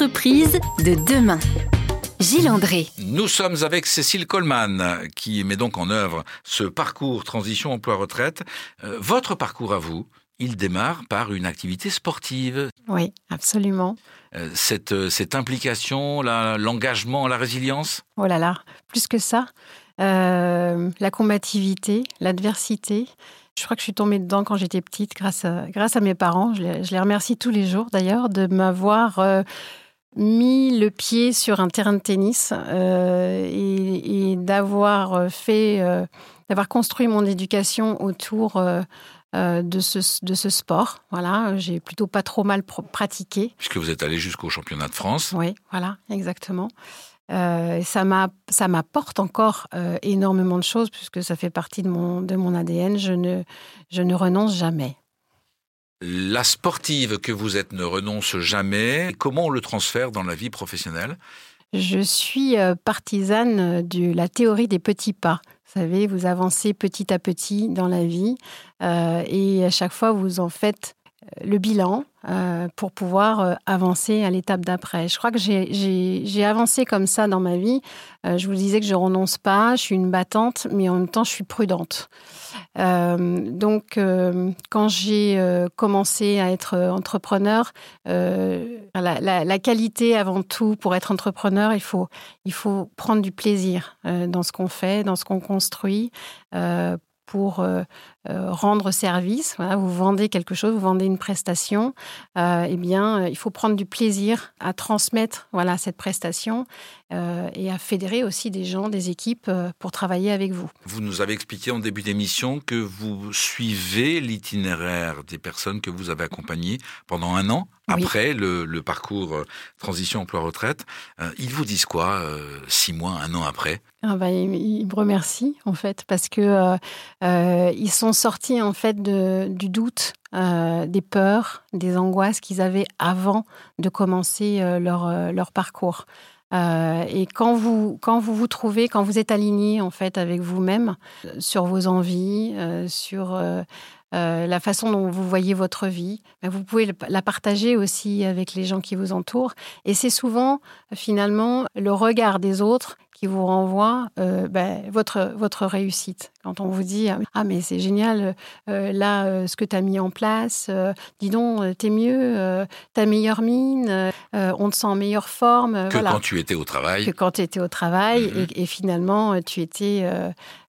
entreprises de demain. Gilles André. Nous sommes avec Cécile Coleman qui met donc en œuvre ce parcours transition emploi-retraite. Euh, votre parcours à vous, il démarre par une activité sportive. Oui, absolument. Euh, cette, euh, cette implication, l'engagement, la, résilience? Oh là là, plus que ça. la combativité, l'adversité. Je crois que je suis tombée dedans quand j'étais petite grâce à, grâce à mes parents. Je les, remercie tous les jours d'ailleurs de m'avoir mis le pied sur un terrain de tennis euh, et, d'avoir fait, euh, d'avoir construit mon éducation autour euh, de, ce, de ce sport. Voilà, j'ai plutôt pas trop mal pratiqué. Puisque vous êtes allé jusqu'au championnat de France. Oui, voilà, exactement. ça m'apporte encore énormément de choses puisque ça fait partie de mon, de mon ADN. Je ne, je ne renonce jamais. La sportive que vous êtes ne renonce jamais. Comment on le transfère dans la vie professionnelle? Je suis euh, partisane de la théorie des petits pas. Vous savez, vous avancez petit à petit dans la vie euh, et à chaque fois vous en faites euh, le bilan pour pouvoir avancer à l'étape d'après. Je crois que j'ai avancé comme ça dans ma vie. je vous disais que je renonce pas, je suis une battante, mais en même temps je suis prudente. Euh, donc, euh, quand j'ai euh, commencé à être entrepreneur, la, qualité avant tout pour être entrepreneur, il faut prendre du plaisir dans ce qu'on fait, dans ce qu'on construit pour euh, euh, rendre service. vous vendez quelque chose, vous vendez une prestation. Euh, eh bien, il faut prendre du plaisir à transmettre voilà cette prestation et à fédérer aussi des gens, des équipes pour travailler avec vous. Vous nous avez expliqué en début d'émission que vous suivez l'itinéraire des personnes que vous avez accompagnées pendant un an après le, parcours transition emploi-retraite. ils vous disent quoi six mois, un an après? Ah bah, ils, me remercient en fait parce que euh, euh, ils sont sortis en fait de, du doute, euh, des peurs, des angoisses qu'ils avaient avant de commencer leur, leur parcours. et quand vous, quand vous vous trouvez, quand vous êtes aligné en fait avec vous-même sur vos envies, sur la façon dont vous voyez votre vie, ben, vous pouvez la partager aussi avec les gens qui vous entourent. Et c'est souvent finalement le regard des autres qui vous renvoie euh, ben, votre, votre réussite. Quand on vous dit Ah, mais c'est génial, euh, là, euh, ce que tu as mis en place, dis donc, t'es mieux, ta meilleure mine, on te sent en meilleure forme. Que quand tu étais au travail. Que quand tu étais au travail mhm. et, finalement, tu étais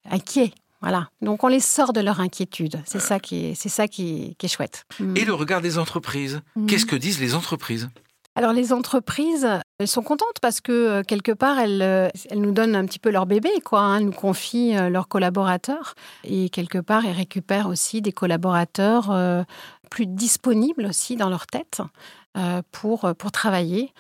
inquiet. Voilà. Donc on les sort de leur inquiétude. C'est ça qui est, c'est ça qui est, chouette. Et le regard des entreprises. Mhm. Qu'est-ce que disent les entreprises? Alors les entreprises, elles sont contentes parce que euh, quelque part, elles, euh, elles nous donnent un petit peu leur bébé, quoi. Hein, nous confient euh, leurs collaborateurs et quelque part, elles récupèrent aussi des collaborateurs plus disponibles aussi dans leur tête pour, pour travailler.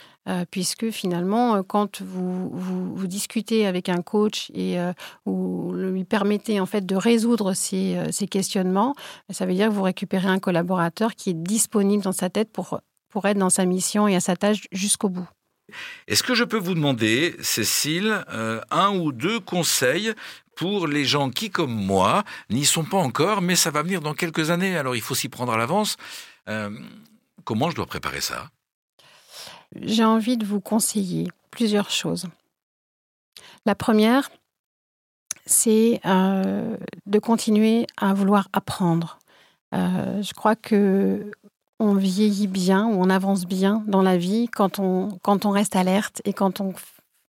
puisque finalement, quand vous, vous, discutez avec un coach et vous lui permettez en fait de résoudre ces, ces questionnements, ça veut dire que vous récupérez un collaborateur qui est disponible dans sa tête pour pour être dans sa mission et à sa tâche jusqu'au bout. Est-ce que je peux vous demander, Cécile, euh, un ou deux conseils pour les gens qui, comme moi, n'y sont pas encore, mais ça va venir dans quelques années, alors il faut s'y prendre à l'avance. Euh, comment je dois préparer ça? J'ai envie de vous conseiller plusieurs choses. La première, c'est euh, de continuer à vouloir apprendre. je crois que on vieillit bien ou on avance bien dans la vie quand on, quand on reste alerte et quand on,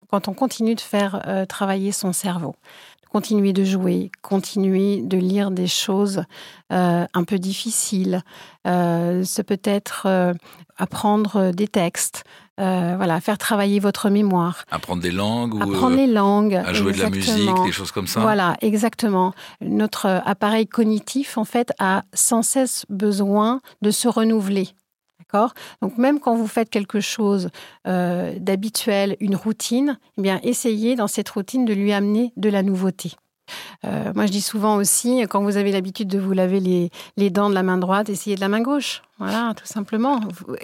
quand on continue de faire euh, travailler son cerveau. Continuer de jouer, continuer de lire des choses euh, un peu difficiles. Euh, ce peut être apprendre des textes, euh, voilà, faire travailler votre mémoire. Apprendre des langues Apprendre euh, les langues. À jouer de la musique, des choses comme ça. Voilà, exactement. Notre appareil cognitif, en fait, a sans cesse besoin de se renouveler. D'accord? Donc même quand vous faites quelque chose euh, d'habituel, une routine, eh bien essayez dans cette routine de lui amener de la nouveauté. Moi, je dis souvent aussi, quand vous avez l'habitude de vous laver les, les, dents de la main droite, essayez de la main gauche. Voilà, tout simplement.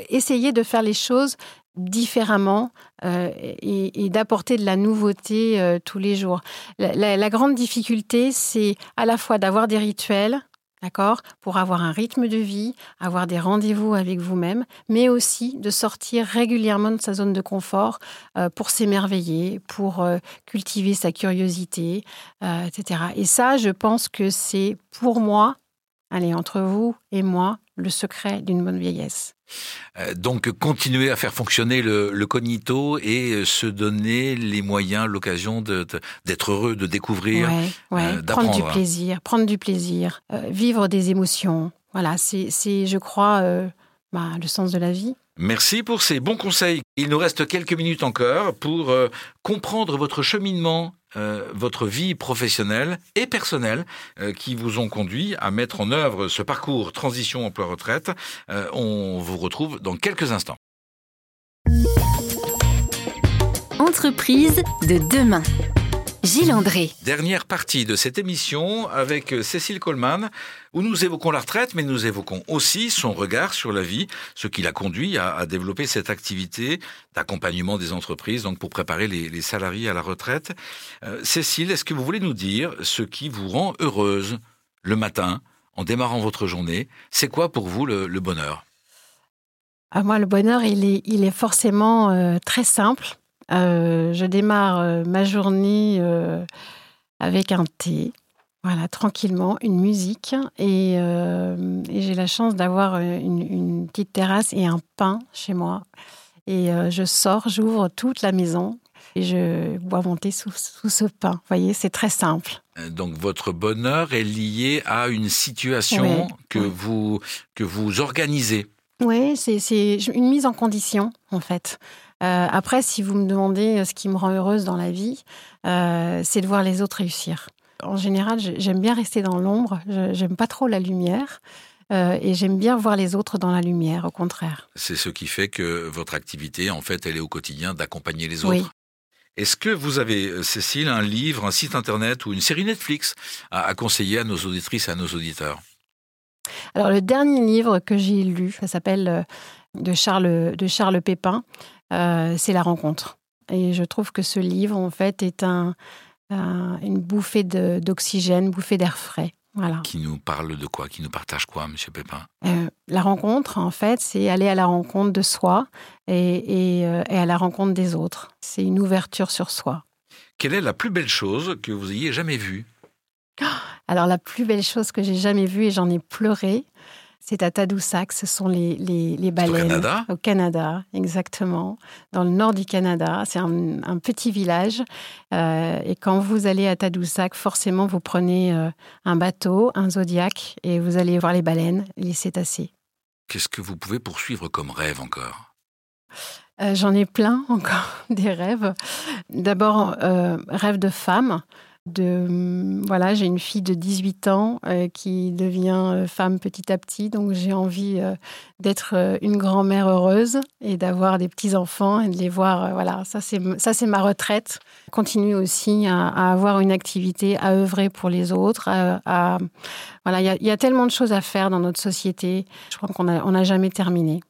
Essayez de faire les choses différemment euh, et, d'apporter de la nouveauté euh, tous les jours. La, grande difficulté, c'est à la fois d'avoir des rituels d'accord? Pour avoir un rythme de vie, avoir des rendez-vous avec vous-même, mais aussi de sortir régulièrement de sa zone de confort euh, pour s'émerveiller, pour euh, cultiver sa curiosité, euh, etc. Et ça, je pense que c'est pour moi, allez, entre vous et moi, le secret d'une bonne vieillesse. Euh, donc continuer à faire fonctionner le, cognito et euh, se donner les moyens, l'occasion d'être heureux, de découvrir, euh, Prendre du plaisir, prendre du plaisir, vivre des émotions. Voilà, c'est, je crois, bah, le sens de la vie. Merci pour ces bons conseils. Il nous reste quelques minutes encore pour comprendre votre cheminement euh, votre vie professionnelle et personnelle euh, qui vous ont conduit à mettre en œuvre ce parcours transition emploi-retraite. Euh, on vous retrouve dans quelques instants. Entreprise de demain. Gilles André. Dernière partie de cette émission avec Cécile Coleman, où nous évoquons la retraite, mais nous évoquons aussi son regard sur la vie, ce qui l'a conduit à, développer cette activité d'accompagnement des entreprises, donc pour préparer les, salariés à la retraite. Euh, Cécile, est-ce que vous voulez nous dire ce qui vous rend heureuse le matin, en démarrant votre journée? C'est quoi pour vous le, bonheur? À ah, moi, le bonheur, il est, il est forcément euh, très simple. Euh, je démarre euh, ma journée euh, avec un thé, voilà, tranquillement, une musique. Et, j'ai la chance d'avoir une, petite terrasse et un pain chez moi. Et je sors, j'ouvre toute la maison et je bois mon thé sous, ce pain. Vous voyez, c'est très simple. Donc votre bonheur est lié à une situation que, Vous, que vous organisez. Oui, c'est une mise en condition, en fait. Euh, après, si vous me demandez euh, ce qui me rend heureuse dans la vie, euh, c'est de voir les autres réussir. En général, j'aime bien rester dans l'ombre, j'aime pas trop la lumière. et j'aime bien voir les autres dans la lumière, au contraire. C'est ce qui fait que votre activité, en fait, elle est au quotidien d'accompagner les autres. Est-ce que vous avez, Cécile, un livre, un site internet ou une série Netflix à, conseiller à nos auditrices et à nos auditeurs? Alors, le dernier livre que j'ai lu, ça s'appelle de Charles, de Charles Pépin. Euh, c'est la rencontre. Et je trouve que ce livre, en fait, est un, une bouffée d'oxygène, bouffée d'air frais. Voilà. Qui nous parle de quoi? Qui nous partage quoi, Monsieur Pépin? Euh, La rencontre, en fait, c'est aller à la rencontre de soi et, euh, et, à la rencontre des autres. C'est une ouverture sur soi. Quelle est la plus belle chose que vous ayez jamais vue? Alors, la plus belle chose que j'ai jamais vue, et j'en ai pleuré, c'est à Tadoussac, ce sont les, les, baleines. Au Canada Au Canada, exactement. Dans le nord du Canada. C'est un, petit village. Euh, et quand vous allez à Tadoussac, forcément, vous prenez euh, un bateau, un zodiac, et vous allez voir les baleines, les cétacés. Qu'est-ce que vous pouvez poursuivre comme rêve encore? Euh, J'en ai plein encore, des rêves. D'abord, rêve de femme mm, voilà, j'ai une fille de 18 ans euh, qui devient euh, femme petit à petit, donc j'ai envie euh, d'être une grand-mère heureuse et d'avoir des petits enfants et de les voir. voilà, ça c'est ça c'est ma retraite. Continue aussi à, avoir une activité, à œuvrer pour les autres. Voilà, il y, y, a tellement de choses à faire dans notre société. Je crois qu'on n'a jamais terminé.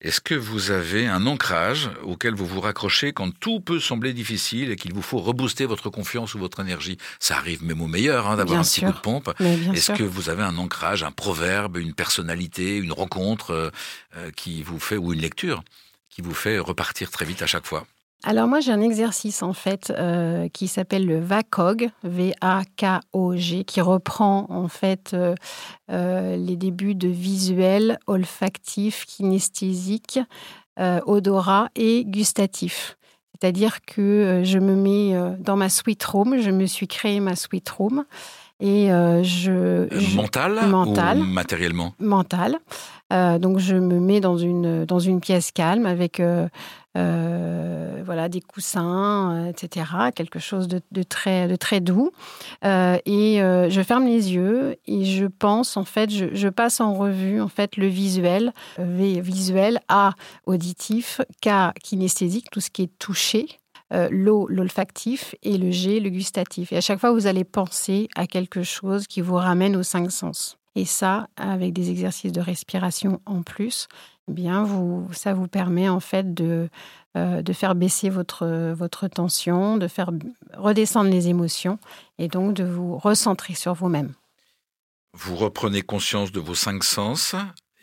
Est-ce que vous avez un ancrage auquel vous vous raccrochez quand tout peut sembler difficile et qu'il vous faut rebooster votre confiance ou votre énergie? Ça arrive même au meilleur hein, d'avoir un petit coup de pompe. Est-ce que vous avez un ancrage, un proverbe, une personnalité, une rencontre euh, euh, qui vous fait, ou une lecture, qui vous fait repartir très vite à chaque fois? Alors moi j'ai un exercice en fait euh, qui s'appelle le VACOG, V-A-K-O-G, qui reprend en fait euh, euh, les débuts de visuel, olfactif, kinesthésique, odorat et gustatif. C'est-à-dire que je me mets dans ma sweet room, je me suis créé ma sweet room et je, je mental, mental ou matériellement? Mental. donc je me mets dans une dans une pièce calme avec euh, voilà, des coussins, euh, etc. Quelque chose de, très, doux. Euh, et je ferme les yeux et je pense, en fait, je, passe en revue en fait le visuel, visuel, A auditif, K kinesthésique, tout ce qui est touché. l'O, l'olfactif, et le G, le gustatif. Et à chaque fois, vous allez penser à quelque chose qui vous ramène aux cinq sens. Et ça, avec des exercices de respiration en plus, bien, vous, ça vous permet en fait de, euh, de faire baisser votre, votre tension, de faire redescendre les émotions et donc de vous recentrer sur vous-même. Vous reprenez conscience de vos cinq sens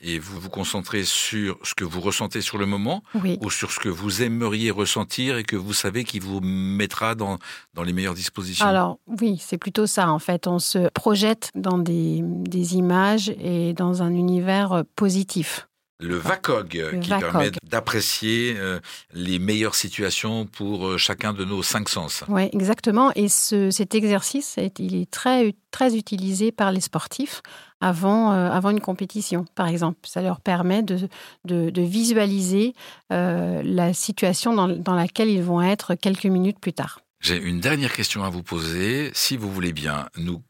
et vous vous concentrez sur ce que vous ressentez sur le moment Oui. ou sur ce que vous aimeriez ressentir et que vous savez qui vous mettra dans, dans les meilleures dispositions Alors oui, c'est plutôt ça en fait. On se projette dans des, des images et dans un univers positif. Le VACOG euh, Le qui VACOG. permet d'apprécier euh, les meilleures situations pour euh, chacun de nos cinq sens. Oui, exactement. Et ce, cet exercice, il est très, très utilisé par les sportifs avant, euh, avant une compétition, par exemple. Ça leur permet de, de, de visualiser la situation dans, dans laquelle ils vont être quelques minutes plus tard. J'ai une dernière question à vous poser. Si vous voulez bien nous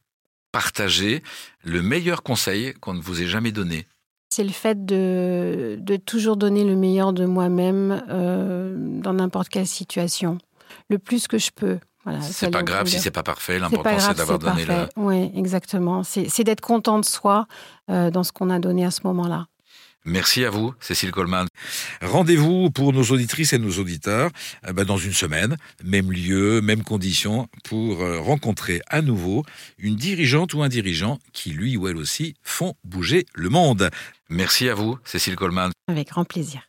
partager le meilleur conseil qu'on ne vous ait jamais donné. C'est le fait de, de toujours donner le meilleur de moi-même euh, dans n'importe quelle situation. Le plus que je peux. Voilà, C'est pas grave si c'est pas parfait. L'important c'est d'avoir donné le. Oui, exactement. C'est c'est d'être content de soi euh, dans ce qu'on a donné à ce moment-là. Merci à vous, Cécile Coleman. Rendez-vous pour nos auditrices et nos auditeurs euh, ben, dans une semaine, même lieu, même conditions, pour euh, rencontrer à nouveau une dirigeante ou un dirigeant qui, lui ou elle aussi, font bouger le monde. Merci à vous, Cécile Coleman. Avec grand plaisir.